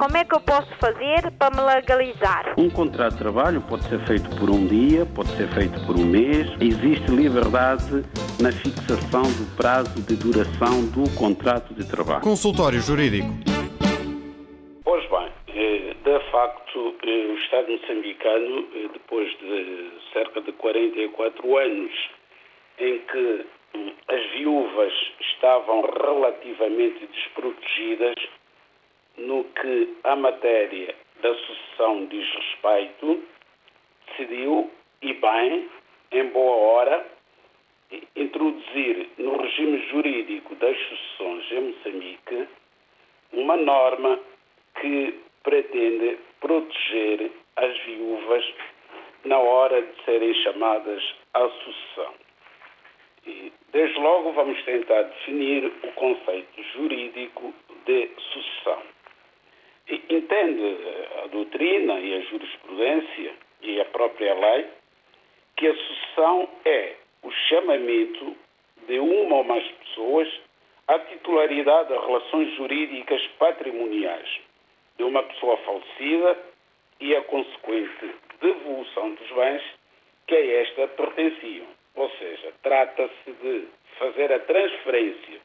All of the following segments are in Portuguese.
como é que eu posso fazer para me legalizar? Um contrato de trabalho pode ser feito por um dia, pode ser feito por um mês. Existe liberdade na fixação do prazo de duração do contrato de trabalho. Consultório Jurídico. Pois bem, eh, de facto, eh, o Estado moçambicano, eh, depois de cerca de 44 anos em que as viúvas estavam relativamente desprotegidas no que a matéria da sucessão diz respeito, decidiu, e bem, em boa hora, introduzir no regime jurídico das sucessões em Moçambique uma norma que pretende proteger as viúvas na hora de serem chamadas à sucessão. E, desde logo, vamos tentar definir o conceito jurídico de sucessão. Entende a doutrina e a jurisprudência e a própria lei que a sucessão é o chamamento de uma ou mais pessoas à titularidade de relações jurídicas patrimoniais de uma pessoa falecida e a consequente devolução dos bens que a esta pertenciam. Ou seja, trata-se de fazer a transferência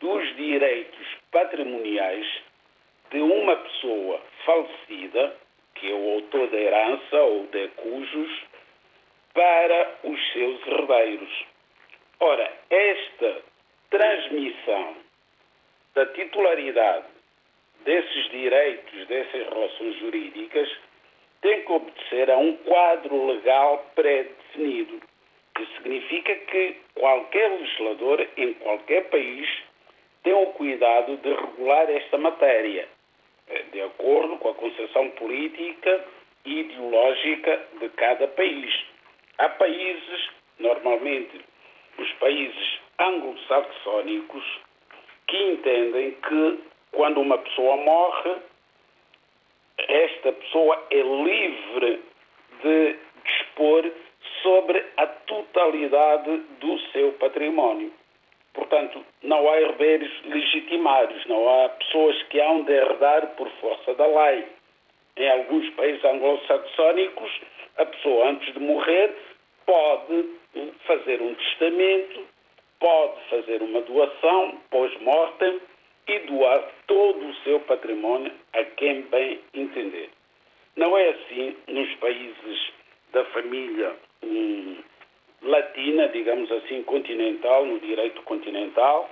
dos direitos patrimoniais de uma pessoa falecida, que é o autor da herança ou de cujos, para os seus herdeiros. Ora, esta transmissão da titularidade desses direitos, dessas relações jurídicas, tem que obedecer a um quadro legal pré-definido. Isso significa que qualquer legislador em qualquer país tem o cuidado de regular esta matéria, de acordo com a concepção política e ideológica de cada país. Há países, normalmente os países anglo-saxónicos, que entendem que quando uma pessoa morre, esta pessoa é livre de dispor sobre a totalidade do seu património. Portanto, não há herdeiros legitimados, não há pessoas que hão de herdar por força da lei. Em alguns países anglo-saxónicos, a pessoa, antes de morrer, pode fazer um testamento, pode fazer uma doação pós-mortem e doar todo o seu património a quem bem entender. Não é assim nos países da família hum, latina, digamos assim, continental, no direito continental,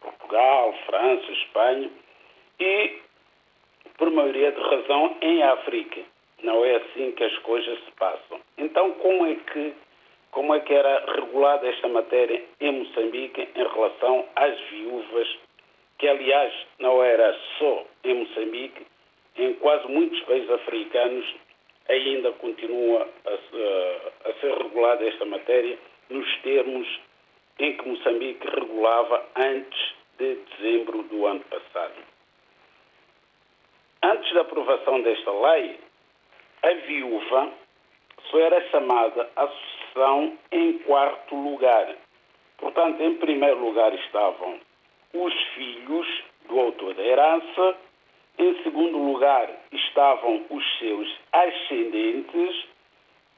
Portugal, França, Espanha, e, por maioria de razão, em África. Não é assim que as coisas se passam. Então, como é que como é que era regulada esta matéria em Moçambique em relação às viúvas, que aliás não era só em Moçambique, em quase muitos países africanos ainda continua a, a ser regulada esta matéria nos termos em que Moçambique regulava antes de dezembro do ano passado. Antes da aprovação desta lei, a viúva só era chamada a sucessão em quarto lugar. Portanto, em primeiro lugar estavam os filhos do autor da herança, em segundo lugar estavam os seus ascendentes,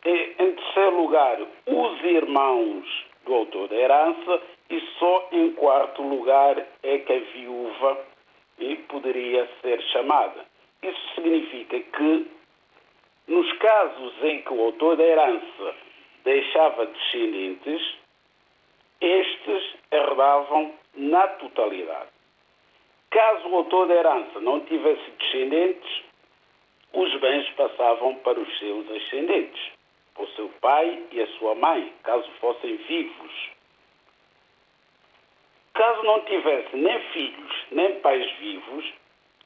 em terceiro lugar os irmãos do autor da herança e só em quarto lugar é que a viúva poderia ser chamada. Isso significa que nos casos em que o autor da herança deixava descendentes, estes herdavam na totalidade. Caso o autor da herança não tivesse descendentes, os bens passavam para os seus ascendentes, o seu pai e a sua mãe, caso fossem vivos. Caso não tivesse nem filhos nem pais vivos,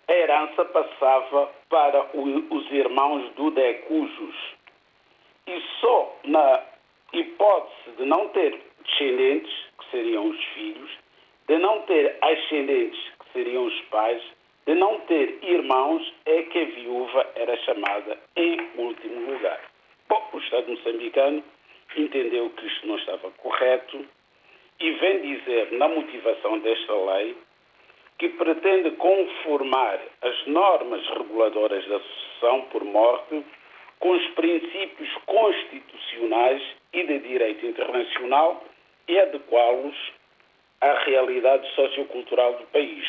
a herança passava para os irmãos do decujos. E só na hipótese de não ter descendentes, que seriam os filhos, de não ter ascendentes, que seriam os pais, de não ter irmãos, é que a viúva era chamada em último lugar. Bom, o Estado moçambicano entendeu que isto não estava correto e vem dizer na motivação desta lei que pretende conformar as normas reguladoras da sucessão por morte com os princípios constitucionais e de direito internacional e adequá-los à realidade sociocultural do país.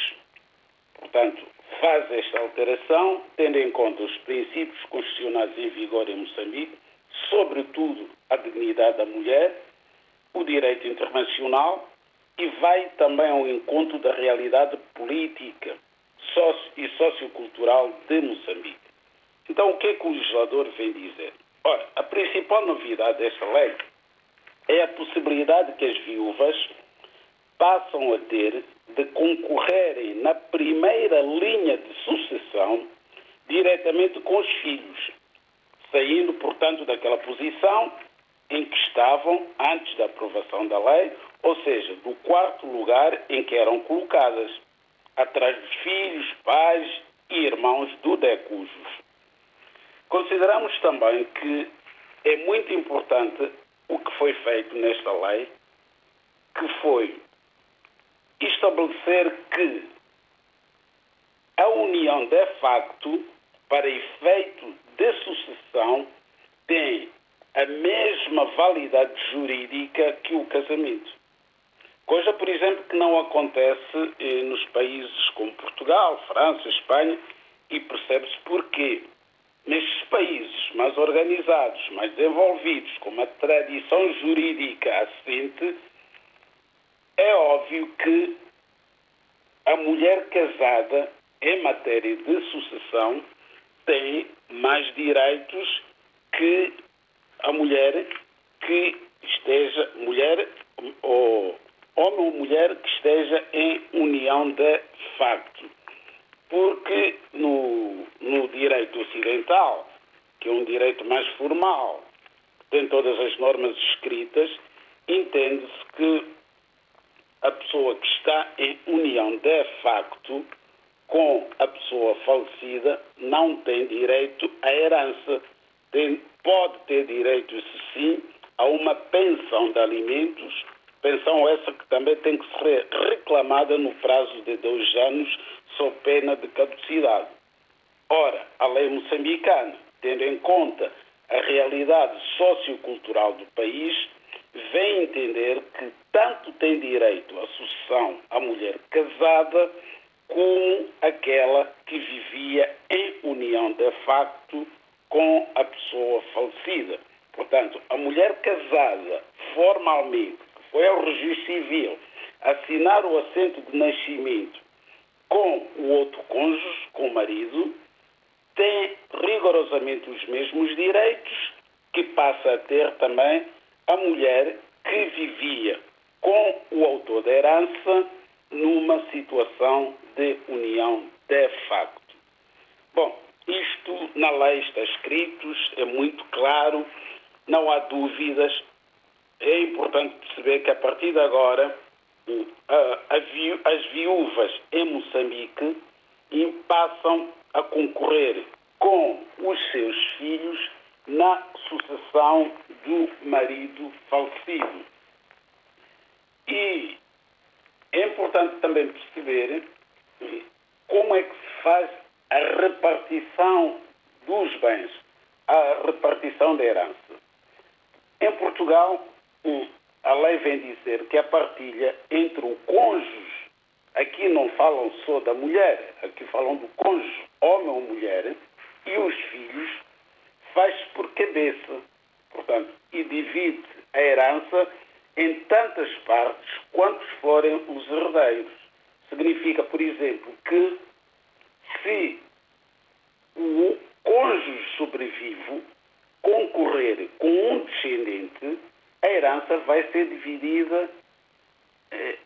Portanto, faz esta alteração tendo em conta os princípios constitucionais em vigor em Moçambique, sobretudo a dignidade da mulher, o direito internacional e vai também ao encontro da realidade política e sociocultural de Moçambique. Então, o que é que o legislador vem dizer? Ora, a principal novidade desta lei é a possibilidade que as viúvas passam a ter de concorrerem na primeira linha de sucessão diretamente com os filhos, saindo, portanto, daquela posição em que estavam antes da aprovação da lei, ou seja, do quarto lugar em que eram colocadas, atrás dos filhos, pais e irmãos do decujos. Consideramos também que é muito importante o que foi feito nesta lei, que foi estabelecer que a união de facto, para efeito de sucessão, tem a mesma validade jurídica que o casamento. Coisa, por exemplo, que não acontece eh, nos países como Portugal, França, Espanha, e percebe-se porquê. Nestes países mais organizados, mais desenvolvidos, com uma tradição jurídica assente, é óbvio que a mulher casada, em matéria de sucessão, tem mais direitos que a mulher que esteja, mulher ou homem ou mulher que esteja em união de facto. Porque no, no direito ocidental, que é um direito mais formal, tem todas as normas escritas, entende-se que a pessoa que está em união de facto com a pessoa falecida não tem direito à herança. Tem, pode ter direito, isso sim, a uma pensão de alimentos, pensão essa que também tem que ser reclamada no prazo de dois anos, sob pena de caducidade. Ora, a lei moçambicana, tendo em conta a realidade sociocultural do país, vem entender que tanto tem direito à sucessão a mulher casada como aquela que vivia em união de facto com a pessoa falecida. Portanto, a mulher casada formalmente, que foi ao registro civil, assinar o assento de nascimento com o outro cônjuge, com o marido, tem rigorosamente os mesmos direitos que passa a ter também a mulher que vivia com o autor da herança numa situação de união de facto. Bom, isto na lei está escrito, é muito claro, não há dúvidas. É importante perceber que a partir de agora as viúvas em Moçambique passam a concorrer com os seus filhos na sucessão do marido falecido. E é importante também perceber como é que se faz a repartição dos bens, a repartição da herança. Em Portugal, a lei vem dizer que a partilha entre o cônjuge, aqui não falam só da mulher, aqui falam do cônjuge, homem ou mulher, e os filhos, faz-se por cabeça. Portanto, e divide a herança em tantas partes quantos forem os herdeiros. Significa, por exemplo, que se o cônjuge sobrevivo concorrer com um descendente, a herança vai ser dividida eh,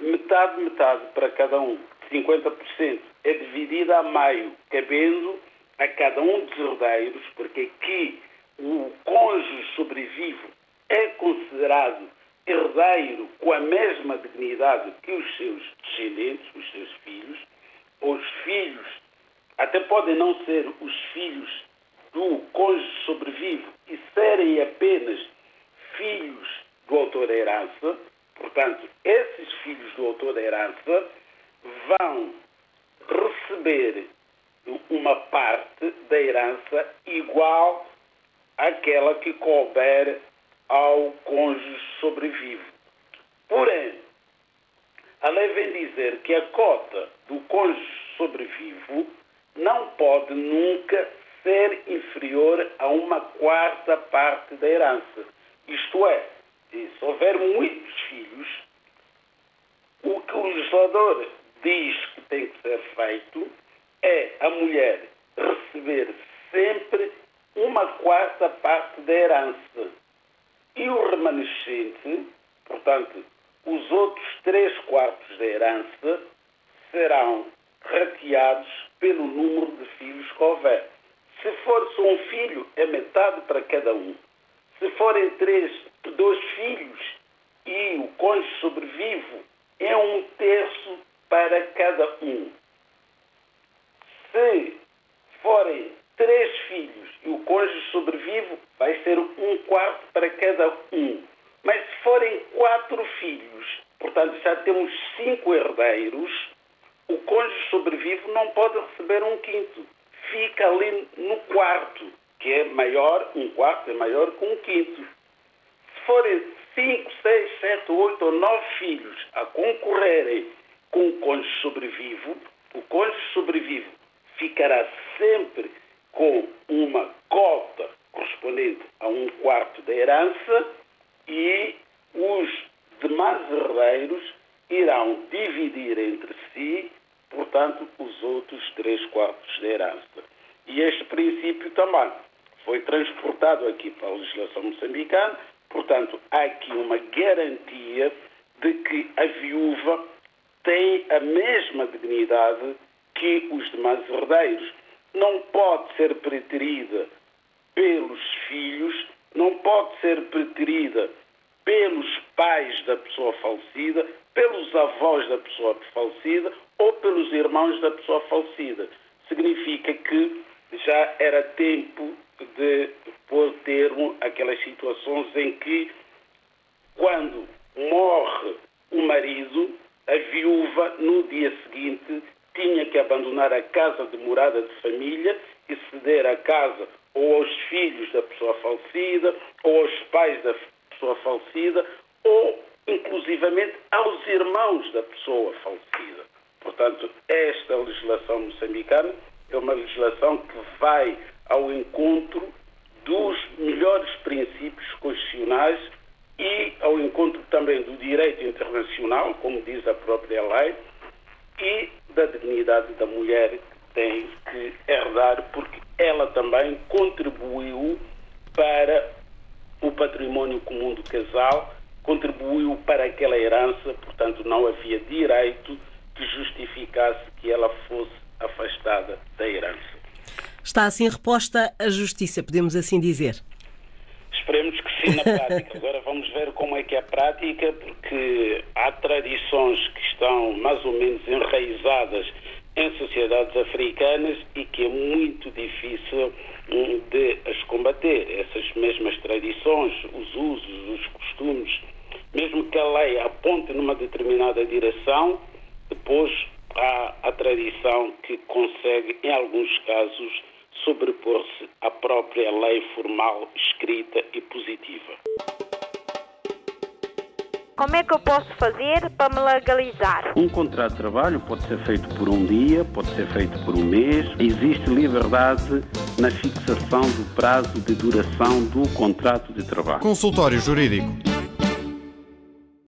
metade, metade para cada um. 50% é dividida a meio, cabendo a cada um dos herdeiros, porque aqui o cônjuge sobrevivo é considerado herdeiro com a mesma dignidade que os seus descendentes, os seus filhos, os filhos até podem não ser os filhos do cônjuge sobrevivo e serem apenas filhos do autor da herança, portanto, esses filhos do autor da herança vão receber uma parte da herança igual àquela que couber ao cônjuge sobrevivo. Porém, a lei vem dizer que a cota do cônjuge sobrevivo não pode nunca ser inferior a uma quarta parte da herança. Isto é, se houver muitos filhos, o que o legislador diz que tem que ser feito é a mulher receber sempre uma quarta parte da herança. E o remanescente, portanto, os outros três quartos da herança serão rateados pelo número de filhos que houver. Se for só um filho, é metade para cada um. Se forem três, dois filhos e o cônjuge sobrevivo, é um terço para cada um. Se forem três filhos e o cônjuge sobrevivo, vai ser um quarto para cada um. Mas se forem quatro filhos, portanto já temos cinco herdeiros, o cônjuge sobrevivo não pode receber um quinto. Fica ali no quarto, que é maior, um quarto é maior que um quinto. Se forem cinco, seis, sete, oito ou nove filhos a concorrerem com o cônjuge sobrevivo, o cônjuge sobrevivo ficará sempre com uma cota correspondente a um quarto da herança e os demais herdeiros irão dividir entre si, portanto, os outros três quartos da herança. E este princípio também foi transportado aqui para a legislação moçambicana, portanto, há aqui uma garantia de que a viúva tem a mesma dignidade que os demais herdeiros. Não pode ser preterida pelos filhos, não pode ser preterida pelos pais da pessoa falecida, pelos avós da pessoa falecida ou pelos irmãos da pessoa falecida. Significa que já era tempo de pôr termo àquelas situações em que, quando morre o marido, a viúva, no dia seguinte, tinha que abandonar a casa de morada de família e ceder a casa ou aos filhos da pessoa falecida, ou aos pais da pessoa falecida, ou inclusivamente aos irmãos da pessoa falecida. Portanto, esta legislação moçambicana é uma legislação que vai ao encontro dos melhores princípios constitucionais e ao encontro também do direito internacional, como diz a própria lei, e da dignidade da mulher que tem que herdar, porque ela também contribuiu para o património comum do casal, contribuiu para aquela herança, portanto não havia direito que justificasse que ela fosse afastada da herança. Está assim reposta a justiça, podemos assim dizer? Esperemos sim na prática. Agora vamos ver como é que é a prática, porque há tradições que estão mais ou menos enraizadas em sociedades africanas e que é muito difícil hum, de as combater. Essas mesmas tradições, os usos, os costumes, mesmo que a lei aponte numa determinada direção, depois há a tradição que consegue, em alguns casos, sobrepor-se à própria lei formal escrita e positiva. Como é que eu posso fazer para me legalizar? Um contrato de trabalho pode ser feito por um dia, pode ser feito por um mês. Existe liberdade na fixação do prazo de duração do contrato de trabalho. Consultório Jurídico